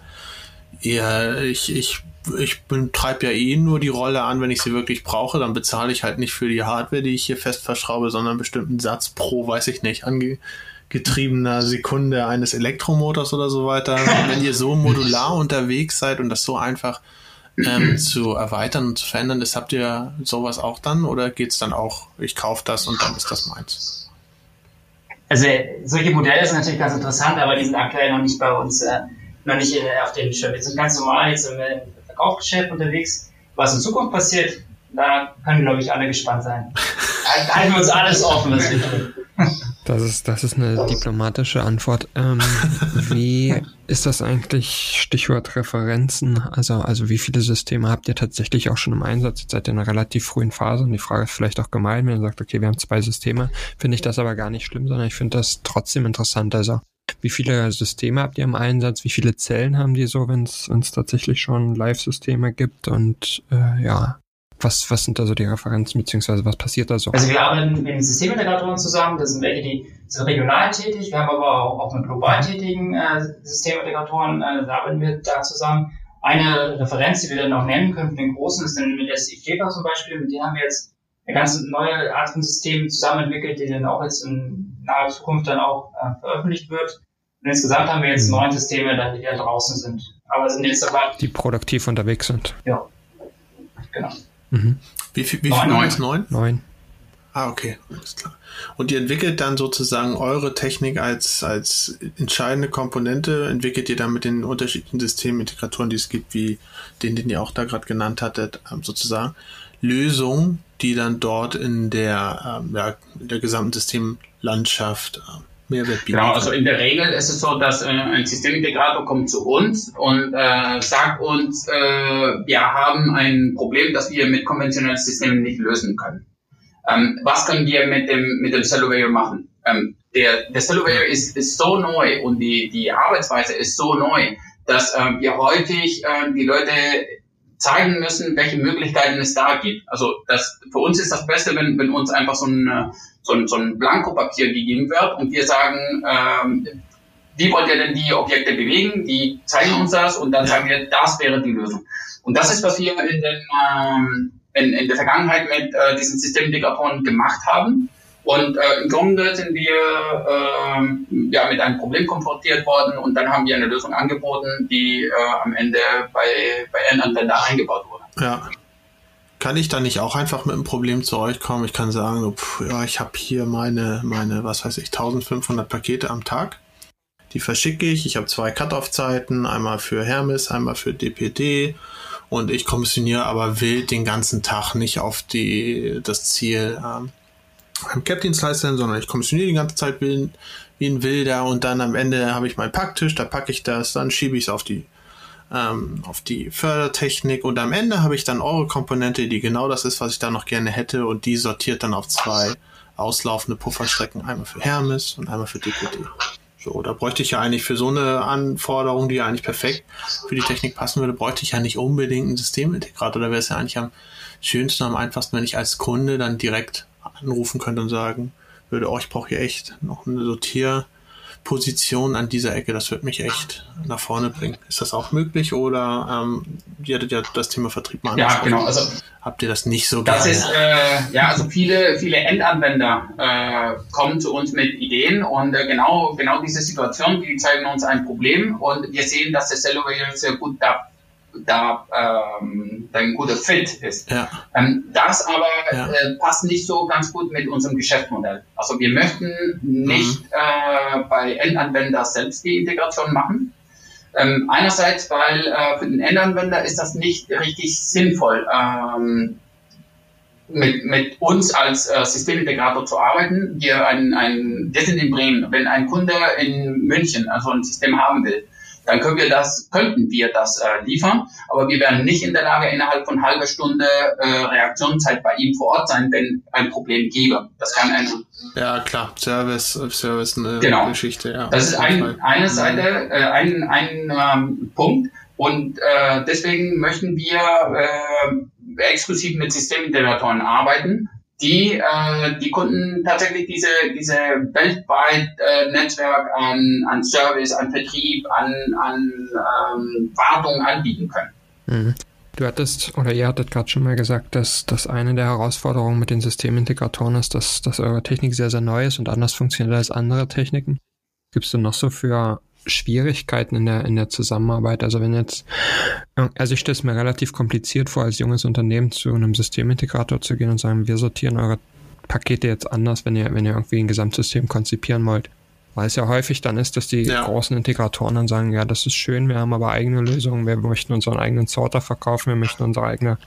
Speaker 2: eher ich, ich, ich treibe ja eh nur die Rolle an, wenn ich sie wirklich brauche, dann bezahle ich halt nicht für die Hardware, die ich hier fest verschraube, sondern einen bestimmten Satz pro, weiß ich nicht, angetriebener Sekunde eines Elektromotors oder so weiter. wenn ihr so modular unterwegs seid und das so einfach ähm, zu erweitern und zu verändern ist, habt ihr sowas auch dann oder geht es dann auch, ich kaufe das und dann ist das meins?
Speaker 3: Also solche Modelle sind natürlich ganz interessant, aber die sind aktuell noch nicht bei uns, äh, noch nicht in, auf den Schirm. Wir sind ganz normal jetzt im Verkaufsgeschäft unterwegs. Was in Zukunft passiert, da können, glaube ich, alle gespannt sein. Halten wir uns alles offen, was wir tun.
Speaker 1: Das ist, das ist eine diplomatische Antwort. Ähm, wie ist das eigentlich Stichwort Referenzen? Also, also wie viele Systeme habt ihr tatsächlich auch schon im Einsatz? Jetzt seid ihr in einer relativ frühen Phase und die Frage ist vielleicht auch gemein, wenn ihr sagt, okay, wir haben zwei Systeme, finde ich das aber gar nicht schlimm, sondern ich finde das trotzdem interessant. Also wie viele Systeme habt ihr im Einsatz? Wie viele Zellen haben die so, wenn es tatsächlich schon Live-Systeme gibt? Und äh, ja, was, was sind da so die Referenzen, beziehungsweise was passiert da so?
Speaker 3: Also wir arbeiten mit den Systemintegratoren zusammen, das sind welche, die sind regional tätig, wir haben aber auch, auch mit global tätigen äh, Systemintegratoren, äh, da arbeiten wir da zusammen. Eine Referenz, die wir dann auch nennen können den Großen, ist dann mit SC Kleber zum Beispiel, mit denen haben wir jetzt eine ganz neue Art von System zusammen entwickelt, die dann auch jetzt in naher Zukunft dann auch äh, veröffentlicht wird. Und insgesamt haben wir jetzt neun Systeme, die da draußen sind. Aber sind jetzt sogar.
Speaker 1: Die produktiv unterwegs sind.
Speaker 3: Ja. Genau.
Speaker 2: Mhm. Wie, viel, wie
Speaker 1: neun? Neun.
Speaker 2: Neun. Ah, okay, alles klar. Und ihr entwickelt dann sozusagen eure Technik als, als entscheidende Komponente, entwickelt ihr dann mit den unterschiedlichen Systemintegratoren, die es gibt, wie den, den ihr auch da gerade genannt hattet, ähm, sozusagen Lösungen, die dann dort in der, ähm, ja, in der gesamten Systemlandschaft äh, Mehrwert
Speaker 4: bieten. Genau, also in der Regel ist es so, dass äh, ein Systemintegrator kommt zu uns und äh, sagt uns, äh, wir haben ein Problem, das wir mit konventionellen Systemen nicht lösen können. Ähm, was können wir mit dem, mit dem Cellulator machen? Ähm, der, der Cellulator ist, ist so neu und die, die Arbeitsweise ist so neu, dass ähm, wir häufig äh, die Leute zeigen müssen, welche Möglichkeiten es da gibt. Also das, für uns ist das Beste, wenn, wenn uns einfach so ein, äh, so ein, so ein Blankopapier gegeben wird und wir sagen, ähm, wie wollt ihr denn die Objekte bewegen? Die zeigen uns das und dann sagen wir, das wäre die Lösung. Und das ist, was wir in, den, ähm, in, in der Vergangenheit mit äh, diesen Systemintegratoren gemacht haben. Und äh, im Grunde sind wir äh, ja, mit einem Problem konfrontiert worden und dann haben wir eine Lösung angeboten, die äh, am Ende bei, bei Endanwender eingebaut wurde.
Speaker 2: Ja. Kann ich dann nicht auch einfach mit einem Problem zu euch kommen? Ich kann sagen, pff, ja, ich habe hier meine, meine, was weiß ich, 1500 Pakete am Tag. Die verschicke ich. Ich habe zwei Cut-off-Zeiten, einmal für Hermes, einmal für DPD. Und ich kommissioniere aber wild den ganzen Tag nicht auf die, das Ziel ähm, beim Cap-Dienstleister, sondern ich kommissioniere die ganze Zeit wie, wie ein Wilder und dann am Ende habe ich meinen Packtisch, da packe ich das, dann schiebe ich es auf die ähm, auf die Fördertechnik und am Ende habe ich dann eure Komponente, die genau das ist, was ich da noch gerne hätte und die sortiert dann auf zwei auslaufende Pufferstrecken, einmal für Hermes und einmal für DPD. So, da bräuchte ich ja eigentlich für so eine Anforderung, die ja eigentlich perfekt für die Technik passen würde, bräuchte ich ja nicht unbedingt einen Systemintegrator. Da wäre es ja eigentlich am schönsten, am einfachsten, wenn ich als Kunde dann direkt anrufen könnte und sagen würde, oh, ich brauche hier echt noch eine Sortierposition an dieser Ecke, das wird mich echt nach vorne bringen. Ist das auch möglich oder ähm, ihr hattet ja das Thema Vertrieb
Speaker 4: mal Ja, genau. Also,
Speaker 2: Habt ihr das nicht so
Speaker 4: Das gerne? ist, äh, ja, also viele, viele Endanwender äh, kommen zu uns mit Ideen und äh, genau, genau diese Situation, die zeigen uns ein Problem und wir sehen, dass der Cellular sehr gut da da ähm, ein guter Fit ist. Ja. Ähm, das aber ja. äh, passt nicht so ganz gut mit unserem Geschäftsmodell. Also wir möchten nicht mhm. äh, bei Endanwender selbst die Integration machen. Ähm, einerseits, weil äh, für den Endanwender ist das nicht richtig sinnvoll, ähm, mit, mit uns als äh, Systemintegrator zu arbeiten. Wir, ein, ein, wir sind in Bremen. Wenn ein Kunde in München also ein System haben will, dann können wir das, könnten wir das äh, liefern, aber wir wären nicht in der Lage, innerhalb von halber Stunde äh, Reaktionszeit bei ihm vor Ort sein, wenn ein Problem gäbe. Das kann ein
Speaker 2: ja klar Service Service
Speaker 4: eine genau.
Speaker 2: Geschichte. Ja,
Speaker 4: das ist ein, eine mhm. Seite, äh, ein, ein ähm, Punkt und äh, deswegen möchten wir äh, exklusiv mit Systemintegratoren arbeiten die äh, die Kunden tatsächlich diese diese weltweit äh, Netzwerk an, an Service, an Vertrieb, an, an ähm, Wartung anbieten können.
Speaker 1: Mhm. Du hattest oder ihr hattet gerade schon mal gesagt, dass, dass eine der Herausforderungen mit den Systemintegratoren ist, dass, dass eure Technik sehr, sehr neu ist und anders funktioniert als andere Techniken. Gibst du noch so für Schwierigkeiten in der, in der Zusammenarbeit? Also wenn jetzt, also ich stelle es mir relativ kompliziert vor, als junges Unternehmen zu einem Systemintegrator zu gehen und sagen, wir sortieren eure Pakete jetzt anders, wenn ihr, wenn ihr irgendwie ein Gesamtsystem konzipieren wollt. Weil es ja häufig dann ist, dass die ja. großen Integratoren dann sagen, ja, das ist schön, wir haben aber eigene Lösungen, wir möchten unseren eigenen Sorter verkaufen, wir möchten unsere eigene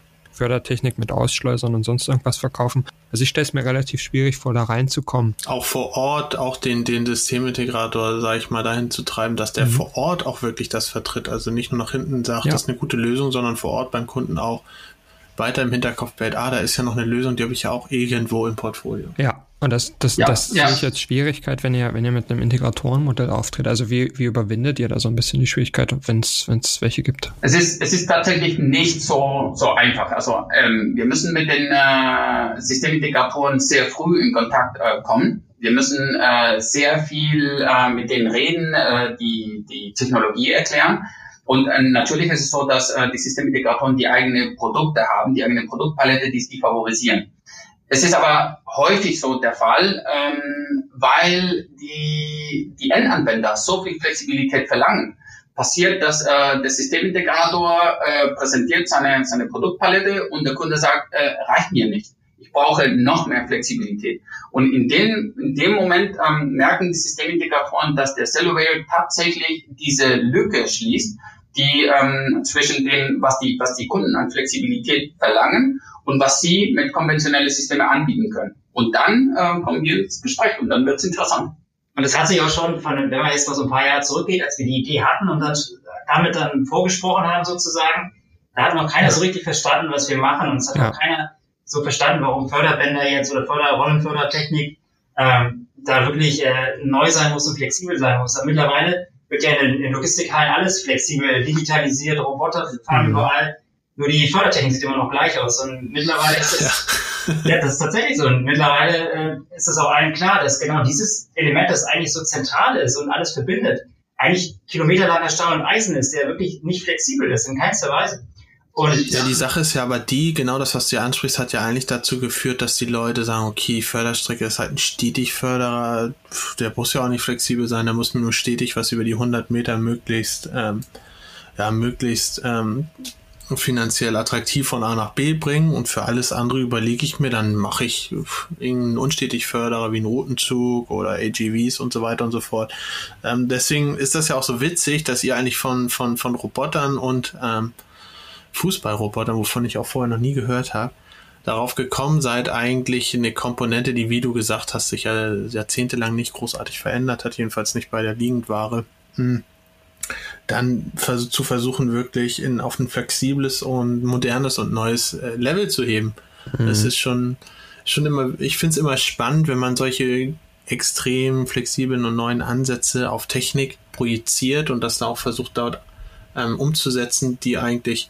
Speaker 1: Fördertechnik mit Ausschleusern und sonst irgendwas verkaufen. Also ich stelle es mir relativ schwierig vor, da reinzukommen.
Speaker 2: Auch vor Ort, auch den, den Systemintegrator, sage ich mal, dahin zu treiben, dass der mhm. vor Ort auch wirklich das vertritt. Also nicht nur nach hinten sagt, ja. das ist eine gute Lösung, sondern vor Ort beim Kunden auch weiter im Hinterkopf behält, ah, da ist ja noch eine Lösung, die habe ich ja auch irgendwo im Portfolio.
Speaker 1: Ja, und das, das, ja, das ja. sehe ich als Schwierigkeit, wenn ihr, wenn ihr mit einem Integratorenmodell auftritt. Also wie, wie überwindet ihr da so ein bisschen die Schwierigkeit, wenn es welche gibt?
Speaker 4: Es ist, es ist tatsächlich nicht so, so einfach. Also ähm, wir müssen mit den äh, Systemintegratoren sehr früh in Kontakt äh, kommen. Wir müssen äh, sehr viel äh, mit denen reden, äh, die, die Technologie erklären. Und äh, natürlich ist es so, dass äh, die Systemintegratoren die eigenen Produkte haben, die eigene Produktpalette, die sie favorisieren Es ist aber häufig so der Fall, ähm, weil die, die Endanwender so viel Flexibilität verlangen. Passiert, dass äh, der Systemintegrator äh, präsentiert seine, seine Produktpalette und der Kunde sagt, äh, reicht mir nicht. Ich brauche noch mehr Flexibilität. Und in dem, in dem Moment ähm, merken die Systemintegratoren, dass der Cellulare tatsächlich diese Lücke schließt, die ähm, zwischen dem, was die, was die Kunden an Flexibilität verlangen und was sie mit konventionellen Systemen anbieten können. Und dann äh, kommen wir ins Gespräch und dann wird es interessant.
Speaker 3: Und das hat sich auch schon von, wenn man jetzt mal so ein paar Jahre zurückgeht, als wir die Idee hatten und dann damit dann vorgesprochen haben sozusagen, da hat noch keiner so richtig verstanden, was wir machen und es hat ja. noch keiner so verstanden, warum Förderbänder jetzt oder Förderrollenfördertechnik ähm, da wirklich äh, neu sein muss und flexibel sein muss. Aber mittlerweile wird ja in den Logistikhallen alles flexibel, digitalisiert, Roboter fahren mhm. überall. Nur die Fördertechnik sieht immer noch gleich aus. Und mittlerweile ist es, ja. ja das ist tatsächlich so. Und mittlerweile äh, ist es auch allen klar, dass genau dieses Element, das eigentlich so zentral ist und alles verbindet, eigentlich kilometerlanger Stahl und Eisen ist, der wirklich nicht flexibel ist, in keinster Weise.
Speaker 2: Und ja, die Sache ist ja aber die, genau das, was du ansprichst, hat ja eigentlich dazu geführt, dass die Leute sagen, okay, Förderstrecke ist halt ein stetig Förderer, der muss ja auch nicht flexibel sein, der muss nur stetig was über die 100 Meter möglichst, ähm, ja, möglichst ähm, finanziell attraktiv von A nach B bringen und für alles andere überlege ich mir, dann mache ich irgendeinen unstetig Förderer wie einen roten Zug oder AGVs und so weiter und so fort. Ähm, deswegen ist das ja auch so witzig, dass ihr eigentlich von, von, von Robotern und ähm, Fußballroboter, wovon ich auch vorher noch nie gehört habe, darauf gekommen seid, eigentlich eine Komponente, die, wie du gesagt hast, sich ja jahrzehntelang nicht großartig verändert hat, jedenfalls nicht bei der Liegendware, hm. Dann vers zu versuchen, wirklich in, auf ein flexibles und modernes und neues äh, Level zu heben. Mhm. Das ist schon, schon immer, ich finde es immer spannend, wenn man solche extrem flexiblen und neuen Ansätze auf Technik projiziert und das dann auch versucht dort ähm, umzusetzen, die eigentlich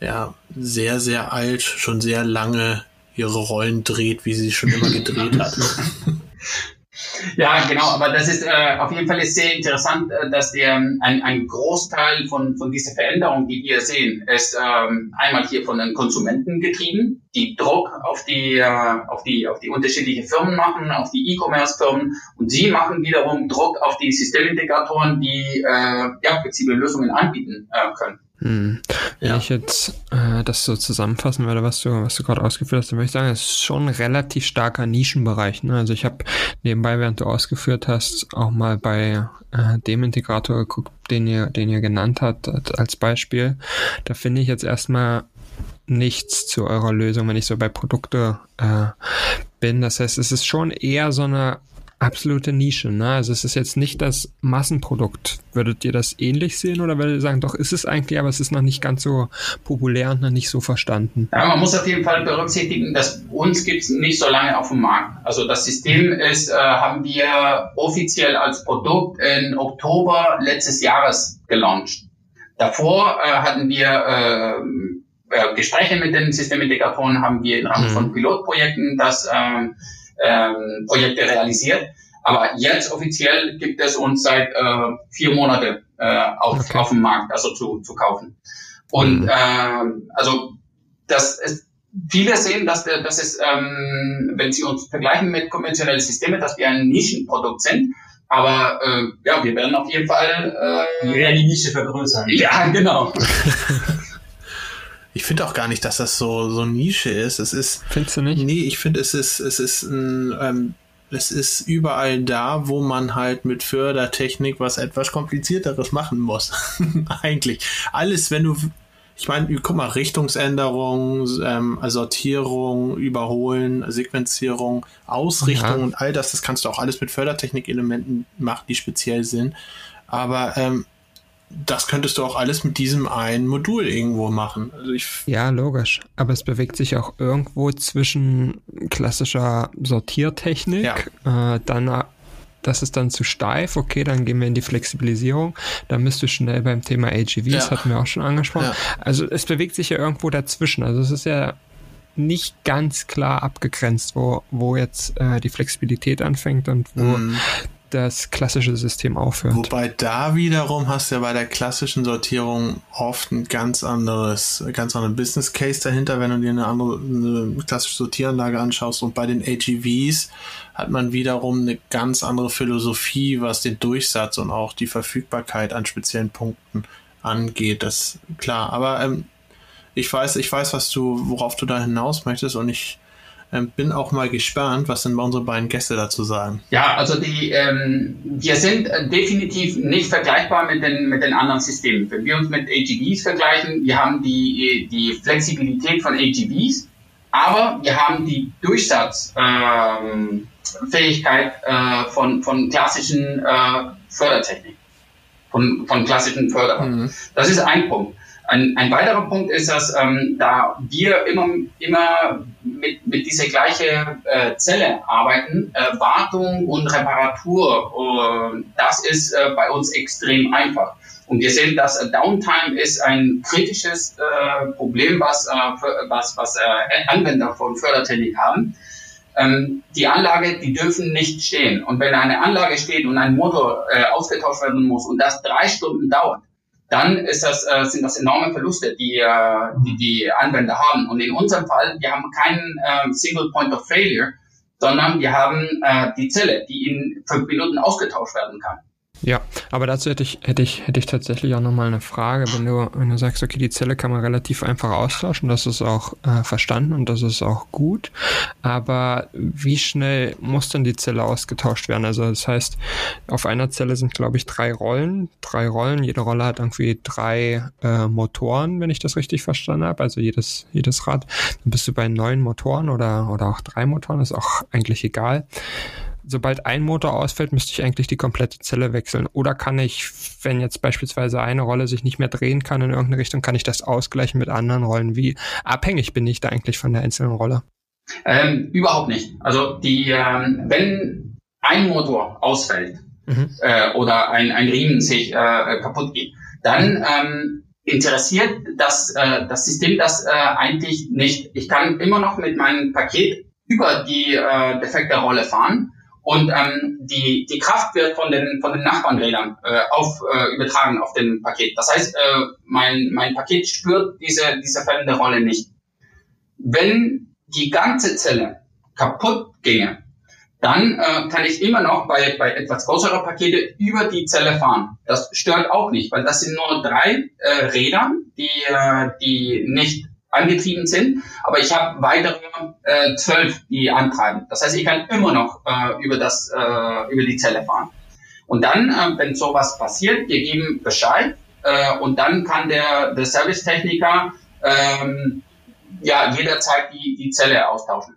Speaker 2: ja, sehr, sehr alt, schon sehr lange ihre Rollen dreht, wie sie schon immer gedreht hat.
Speaker 4: Ja, genau, aber das ist äh, auf jeden Fall ist sehr interessant, äh, dass der ein, ein Großteil von, von dieser Veränderung, die wir sehen, ist ähm, einmal hier von den Konsumenten getrieben, die Druck auf die, äh, auf die, auf die unterschiedlichen Firmen machen, auf die E-Commerce-Firmen und sie machen wiederum Druck auf die Systemintegratoren, die äh, ja, flexible Lösungen anbieten äh, können.
Speaker 1: Hm. Wenn ja. ich jetzt äh, das so zusammenfassen würde, was du, was du gerade ausgeführt hast, dann würde ich sagen, es ist schon ein relativ starker Nischenbereich. Ne? Also ich habe nebenbei, während du ausgeführt hast, auch mal bei äh, dem Integrator geguckt, den ihr, den ihr genannt habt als Beispiel. Da finde ich jetzt erstmal nichts zu eurer Lösung, wenn ich so bei Produkte äh, bin. Das heißt, es ist schon eher so eine absolute Nische. Ne? Also es ist jetzt nicht das Massenprodukt. Würdet ihr das ähnlich sehen oder würdet ihr sagen, doch ist es eigentlich, aber es ist noch nicht ganz so populär und noch nicht so verstanden?
Speaker 4: Ja, man muss auf jeden Fall berücksichtigen, dass uns gibt es nicht so lange auf dem Markt. Also das System ist, äh, haben wir offiziell als Produkt in Oktober letztes Jahres gelauncht. Davor äh, hatten wir äh, äh Gespräche mit den Systemintegratoren, haben wir im Rahmen mhm. von Pilotprojekten das ähm, ähm, Projekte realisiert. Aber jetzt offiziell gibt es uns seit äh, vier Monaten äh, auf, okay. auf dem Markt, also zu, zu kaufen. Und mhm. äh, also das ist, viele sehen, dass, der, dass es, ähm, wenn sie uns vergleichen mit konventionellen Systemen, dass wir ein Nischenprodukt sind. Aber äh, ja, wir werden auf jeden Fall
Speaker 3: äh, wir werden die Nische vergrößern.
Speaker 4: Ja, genau.
Speaker 2: Ich finde auch gar nicht, dass das so, so Nische ist. Es ist.
Speaker 1: Findest du nicht?
Speaker 2: Nee, ich finde, es ist, es ist ein, ähm, es ist überall da, wo man halt mit Fördertechnik was etwas komplizierteres machen muss. Eigentlich. Alles, wenn du, ich meine, guck mal, Richtungsänderung, ähm, Sortierung, Überholen, Sequenzierung, Ausrichtung ja. und all das, das kannst du auch alles mit Fördertechnik-Elementen machen, die speziell sind. Aber ähm, das könntest du auch alles mit diesem einen Modul irgendwo machen. Also
Speaker 1: ja, logisch. Aber es bewegt sich auch irgendwo zwischen klassischer Sortiertechnik, ja. äh, dann das ist dann zu steif, okay, dann gehen wir in die Flexibilisierung. Dann bist du schnell beim Thema AGVs, ja. hatten wir auch schon angesprochen. Ja. Also es bewegt sich ja irgendwo dazwischen. Also es ist ja nicht ganz klar abgegrenzt, wo, wo jetzt äh, die Flexibilität anfängt und wo mm das klassische System aufhört.
Speaker 2: Wobei da wiederum hast du ja bei der klassischen Sortierung oft ein ganz anderes, ganz anderen Business Case dahinter, wenn du dir eine andere eine klassische Sortieranlage anschaust. Und bei den AGVs hat man wiederum eine ganz andere Philosophie, was den Durchsatz und auch die Verfügbarkeit an speziellen Punkten angeht. Das klar, aber ähm, ich weiß, ich weiß, was du, worauf du da hinaus möchtest und ich ähm, bin auch mal gespannt, was denn unsere beiden Gäste dazu sagen.
Speaker 4: Ja, also die, ähm, wir sind äh, definitiv nicht vergleichbar mit den, mit den anderen Systemen. Wenn wir uns mit AGVs vergleichen, wir haben die, die Flexibilität von AGVs, aber wir haben die Durchsatzfähigkeit ähm, äh, von, von klassischen äh, Fördertechnik, von, von klassischen Förderern. Mhm. Das ist ein Punkt. Ein, ein weiterer Punkt ist, dass ähm, da wir immer, immer mit, mit dieser gleichen äh, Zelle arbeiten, äh, Wartung und Reparatur, äh, das ist äh, bei uns extrem einfach. Und wir sehen, dass äh, Downtime ist ein kritisches äh, Problem, was, äh, was, was äh, Anwender von Fördertechnik haben. Ähm, die Anlage, die dürfen nicht stehen. Und wenn eine Anlage steht und ein Motor äh, ausgetauscht werden muss und das drei Stunden dauert, dann ist das, äh, sind das enorme Verluste, die, äh, die die Anwender haben. Und in unserem Fall, wir haben keinen äh, Single Point of Failure, sondern wir haben äh, die Zelle, die in fünf Minuten ausgetauscht werden kann.
Speaker 1: Ja, aber dazu hätte ich, hätte ich, hätte ich tatsächlich auch nochmal eine Frage. Wenn du, wenn du sagst, okay, die Zelle kann man relativ einfach austauschen, das ist auch äh, verstanden und das ist auch gut. Aber wie schnell muss denn die Zelle ausgetauscht werden? Also das heißt, auf einer Zelle sind, glaube ich, drei Rollen. Drei Rollen, jede Rolle hat irgendwie drei äh, Motoren, wenn ich das richtig verstanden habe. Also jedes, jedes Rad. Dann bist du bei neun Motoren oder, oder auch drei Motoren, ist auch eigentlich egal sobald ein Motor ausfällt, müsste ich eigentlich die komplette Zelle wechseln. Oder kann ich, wenn jetzt beispielsweise eine Rolle sich nicht mehr drehen kann in irgendeine Richtung, kann ich das ausgleichen mit anderen Rollen? Wie abhängig bin ich da eigentlich von der einzelnen Rolle?
Speaker 4: Ähm, überhaupt nicht. Also die, ähm, wenn ein Motor ausfällt mhm. äh, oder ein, ein Riemen sich äh, kaputt geht, dann ähm, interessiert das, äh, das System das äh, eigentlich nicht. Ich kann immer noch mit meinem Paket über die äh, defekte Rolle fahren und ähm, die, die Kraft wird von den, von den Nachbarnrädern äh, auf, äh, übertragen auf den Paket. Das heißt, äh, mein, mein Paket spürt diese, diese fällende Rolle nicht. Wenn die ganze Zelle kaputt ginge, dann äh, kann ich immer noch bei, bei etwas größerer Pakete über die Zelle fahren. Das stört auch nicht, weil das sind nur drei äh, Räder, die, äh, die nicht angetrieben sind, aber ich habe weitere äh, zwölf, die antreiben. Das heißt, ich kann immer noch äh, über das äh, über die Zelle fahren. Und dann, äh, wenn sowas passiert, wir geben Bescheid äh, und dann kann der der Servicetechniker ähm, ja jederzeit die die Zelle austauschen.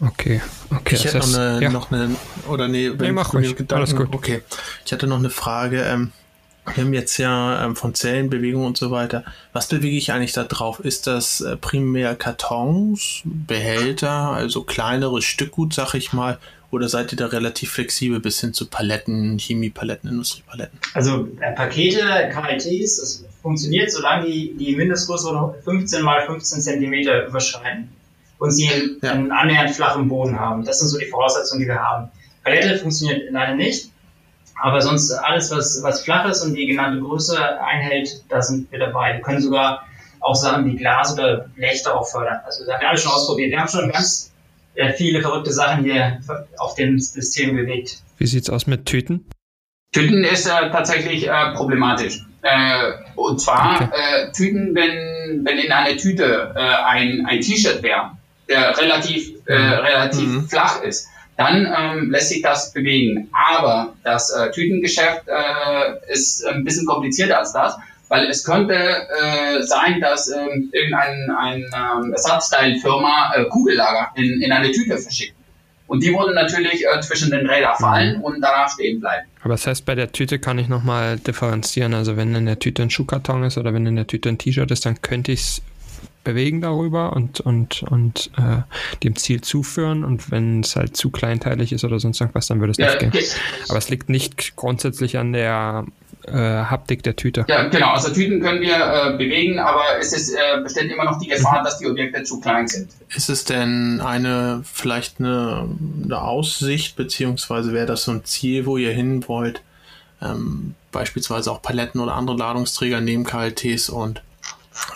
Speaker 1: Okay, okay.
Speaker 2: Ich hätte noch eine, ja. noch eine, oder nee, wenn
Speaker 1: nee, mach ruhig.
Speaker 2: Gedanken, Alles gut. Okay, ich hatte noch eine Frage. Ähm, wir haben jetzt ja ähm, von Zellenbewegung und so weiter. Was bewege ich eigentlich da drauf? Ist das äh, primär Kartons, Behälter, also kleineres Stückgut, sag ich mal, oder seid ihr da relativ flexibel bis hin zu Paletten, Chemiepaletten, Industriepaletten?
Speaker 3: Also äh, Pakete, KLTs, das funktioniert, solange die die Mindestgröße 15 mal 15 Zentimeter überschreiten und sie ja. einen annähernd flachen Boden haben. Das sind so die Voraussetzungen, die wir haben. Palette funktioniert leider nicht. Aber sonst alles, was, was flach ist und die genannte Größe einhält, da sind wir dabei. Wir können sogar auch Sachen wie Glas oder Blech darauf fördern. Also das haben wir alle schon ausprobiert. Wir haben schon ganz äh, viele verrückte Sachen hier auf dem System bewegt.
Speaker 1: Wie sieht's aus mit Tüten?
Speaker 4: Tüten ist äh, tatsächlich äh, problematisch. Äh, und zwar okay. äh, Tüten, wenn, wenn in einer Tüte äh, ein, ein T-Shirt wäre, der relativ, äh, mhm. relativ mhm. flach ist, dann ähm, lässt sich das bewegen. Aber das äh, Tütengeschäft äh, ist ein bisschen komplizierter als das, weil es könnte äh, sein, dass ähm, irgendein ein, ähm, Ersatzteilfirma äh, Kugellager in, in eine Tüte verschickt. Und die wurden natürlich äh, zwischen den Rädern mhm. fallen und danach stehen bleiben.
Speaker 1: Aber das heißt, bei der Tüte kann ich nochmal differenzieren. Also wenn in der Tüte ein Schuhkarton ist oder wenn in der Tüte ein T-Shirt ist, dann könnte ich es bewegen darüber und, und, und äh, dem Ziel zuführen. Und wenn es halt zu kleinteilig ist oder sonst irgendwas, dann würde es ja, nicht gehen. Aber es liegt nicht grundsätzlich an der äh, Haptik der Tüte.
Speaker 4: Ja, genau. Also Tüten können wir äh, bewegen, aber es ist, äh, besteht immer noch die Gefahr, dass die Objekte zu klein sind.
Speaker 2: Ist es denn eine vielleicht eine, eine Aussicht, beziehungsweise wäre das so ein Ziel, wo ihr hin wollt? Ähm, beispielsweise auch Paletten oder andere Ladungsträger neben KLTs und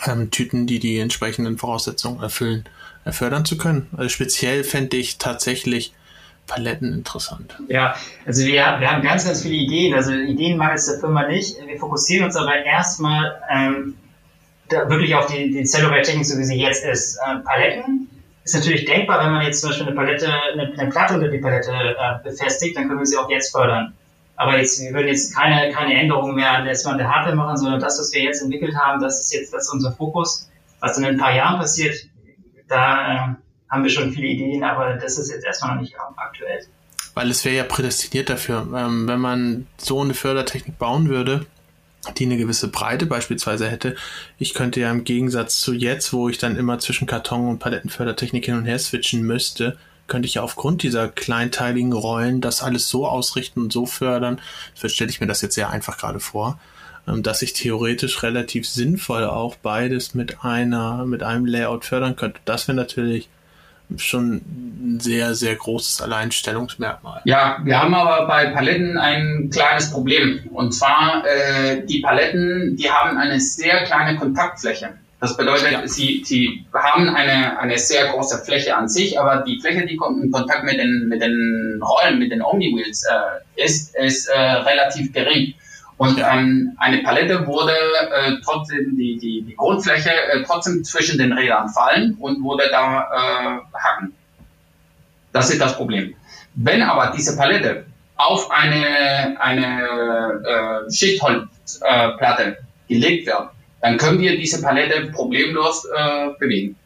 Speaker 2: ähm, Tüten, die die entsprechenden Voraussetzungen erfüllen, äh, fördern zu können. Also speziell fände ich tatsächlich Paletten interessant.
Speaker 3: Ja, also wir, wir haben ganz, ganz viele Ideen. Also Ideen mangelt es der Firma nicht. Wir fokussieren uns aber erstmal ähm, wirklich auf die, die Cellular-Technik, so wie sie jetzt ist. Äh, Paletten ist natürlich denkbar, wenn man jetzt zum Beispiel eine Palette, eine, eine Platte unter die Palette äh, befestigt, dann können wir sie auch jetzt fördern. Aber jetzt, wir würden jetzt keine, keine Änderungen mehr an der, Hardware machen, sondern das, was wir jetzt entwickelt haben, das ist jetzt das ist unser Fokus. Was in ein paar Jahren passiert, da äh, haben wir schon viele Ideen, aber das ist jetzt erstmal noch nicht aktuell.
Speaker 2: Weil es wäre ja prädestiniert dafür, ähm, wenn man so eine Fördertechnik bauen würde, die eine gewisse Breite beispielsweise hätte. Ich könnte ja im Gegensatz zu jetzt, wo ich dann immer zwischen Karton und Palettenfördertechnik hin und her switchen müsste, könnte ich ja aufgrund dieser kleinteiligen Rollen das alles so ausrichten und so fördern. So stelle ich mir das jetzt sehr einfach gerade vor, ähm, dass ich theoretisch relativ sinnvoll auch beides mit einer, mit einem Layout fördern könnte. Das wäre natürlich schon ein sehr, sehr großes Alleinstellungsmerkmal.
Speaker 4: Ja, wir haben aber bei Paletten ein kleines Problem. Und zwar, äh, die Paletten, die haben eine sehr kleine Kontaktfläche. Das bedeutet, ja. sie, sie haben eine, eine sehr große Fläche an sich, aber die Fläche, die kommt in Kontakt mit den, mit den Rollen, mit den Omni-Wheels, äh, ist, ist äh, relativ gering. Und ähm, eine Palette wurde äh, trotzdem die, die, die Grundfläche äh, trotzdem zwischen den Rädern fallen und wurde da äh, hacken. Das ist das Problem. Wenn aber diese Palette auf eine, eine äh, Schichtholzplatte äh, gelegt wird, dann können wir diese Palette problemlos äh, bewegen.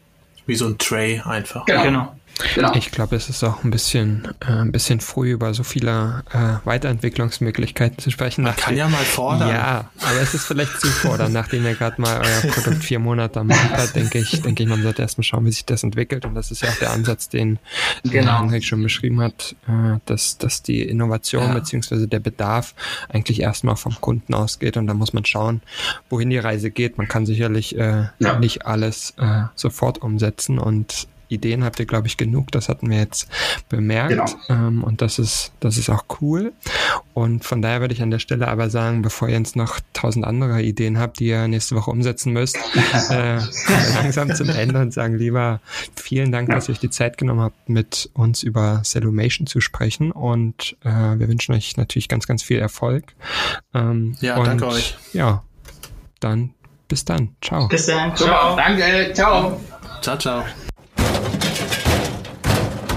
Speaker 2: Wie so ein Tray einfach.
Speaker 1: Genau. genau. Genau. Ich glaube, es ist auch ein bisschen, äh, ein bisschen früh über so viele äh, Weiterentwicklungsmöglichkeiten zu sprechen.
Speaker 2: Man kann ja mal fordern.
Speaker 1: Ja, aber es ist vielleicht zu fordern, nachdem ihr gerade mal euer Produkt vier Monate am Markt hat, denke ich, denke ich, man sollte erstmal schauen, wie sich das entwickelt. Und das ist ja auch der Ansatz, den, genau. Henrik schon beschrieben hat, äh, dass, dass die Innovation ja. beziehungsweise der Bedarf eigentlich erstmal vom Kunden ausgeht. Und da muss man schauen, wohin die Reise geht. Man kann sicherlich äh, ja. nicht alles äh, sofort umsetzen und Ideen habt ihr, glaube ich, genug. Das hatten wir jetzt bemerkt. Genau. Ähm, und das ist, das ist auch cool. Und von daher würde ich an der Stelle aber sagen, bevor ihr jetzt noch tausend andere Ideen habt, die ihr nächste Woche umsetzen müsst, äh, langsam zum Ende und sagen lieber vielen Dank, dass ihr euch die Zeit genommen habt, mit uns über Cellumation zu sprechen. Und äh, wir wünschen euch natürlich ganz, ganz viel Erfolg.
Speaker 2: Ähm, ja, und, danke euch.
Speaker 1: Ja, dann bis dann. Ciao.
Speaker 3: Bis dann. Ciao.
Speaker 4: Danke. Ciao.
Speaker 2: Ciao, ciao.